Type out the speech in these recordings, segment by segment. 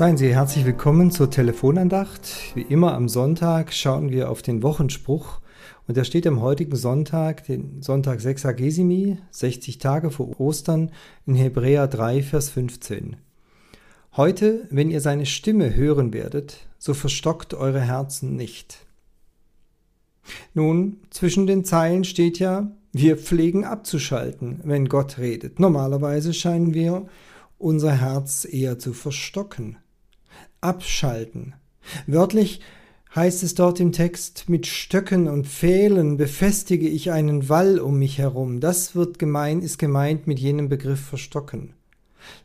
Seien Sie herzlich willkommen zur Telefonandacht. Wie immer am Sonntag schauen wir auf den Wochenspruch und der steht am heutigen Sonntag, den Sonntag 6 Agesimi, 60 Tage vor Ostern, in Hebräer 3, Vers 15. Heute, wenn ihr seine Stimme hören werdet, so verstockt eure Herzen nicht. Nun, zwischen den Zeilen steht ja, wir pflegen abzuschalten, wenn Gott redet. Normalerweise scheinen wir unser Herz eher zu verstocken. Abschalten. Wörtlich heißt es dort im Text, mit Stöcken und Pfählen befestige ich einen Wall um mich herum. Das wird gemein, ist gemeint mit jenem Begriff verstocken.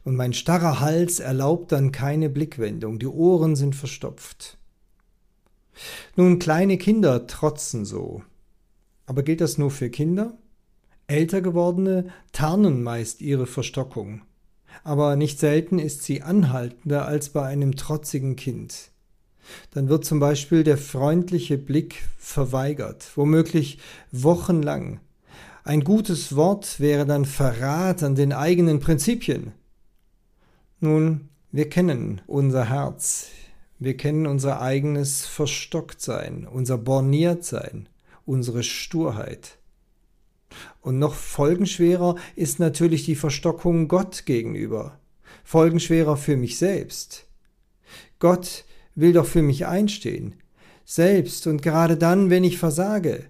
Und mein starrer Hals erlaubt dann keine Blickwendung, die Ohren sind verstopft. Nun, kleine Kinder trotzen so. Aber gilt das nur für Kinder? Älter gewordene tarnen meist ihre Verstockung aber nicht selten ist sie anhaltender als bei einem trotzigen Kind. Dann wird zum Beispiel der freundliche Blick verweigert, womöglich wochenlang. Ein gutes Wort wäre dann Verrat an den eigenen Prinzipien. Nun, wir kennen unser Herz, wir kennen unser eigenes Verstocktsein, unser Borniertsein, unsere Sturheit. Und noch folgenschwerer ist natürlich die Verstockung Gott gegenüber. Folgenschwerer für mich selbst. Gott will doch für mich einstehen. Selbst und gerade dann, wenn ich versage.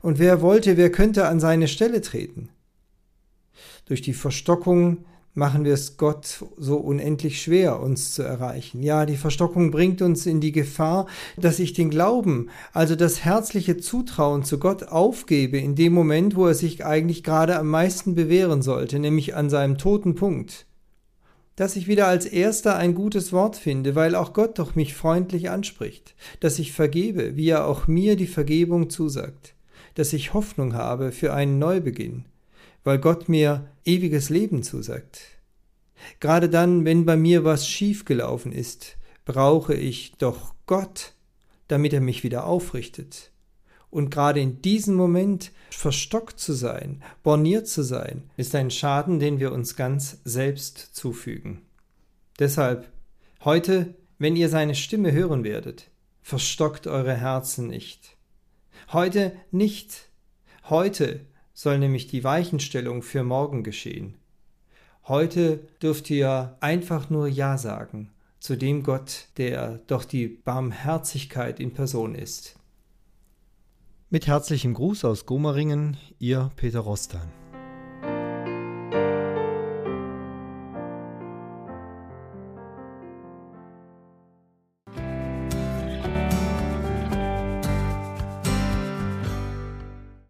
Und wer wollte, wer könnte an seine Stelle treten? Durch die Verstockung machen wir es Gott so unendlich schwer, uns zu erreichen. Ja, die Verstockung bringt uns in die Gefahr, dass ich den Glauben, also das herzliche Zutrauen zu Gott aufgebe in dem Moment, wo er sich eigentlich gerade am meisten bewähren sollte, nämlich an seinem toten Punkt. Dass ich wieder als erster ein gutes Wort finde, weil auch Gott doch mich freundlich anspricht, dass ich vergebe, wie er auch mir die Vergebung zusagt, dass ich Hoffnung habe für einen Neubeginn, weil Gott mir ewiges Leben zusagt. Gerade dann, wenn bei mir was schiefgelaufen ist, brauche ich doch Gott, damit er mich wieder aufrichtet. Und gerade in diesem Moment verstockt zu sein, borniert zu sein, ist ein Schaden, den wir uns ganz selbst zufügen. Deshalb, heute, wenn ihr seine Stimme hören werdet, verstockt eure Herzen nicht. Heute nicht. Heute soll nämlich die Weichenstellung für morgen geschehen. Heute dürft ihr einfach nur Ja sagen zu dem Gott, der doch die Barmherzigkeit in Person ist. Mit herzlichem Gruß aus Gomeringen, Ihr Peter Rostan.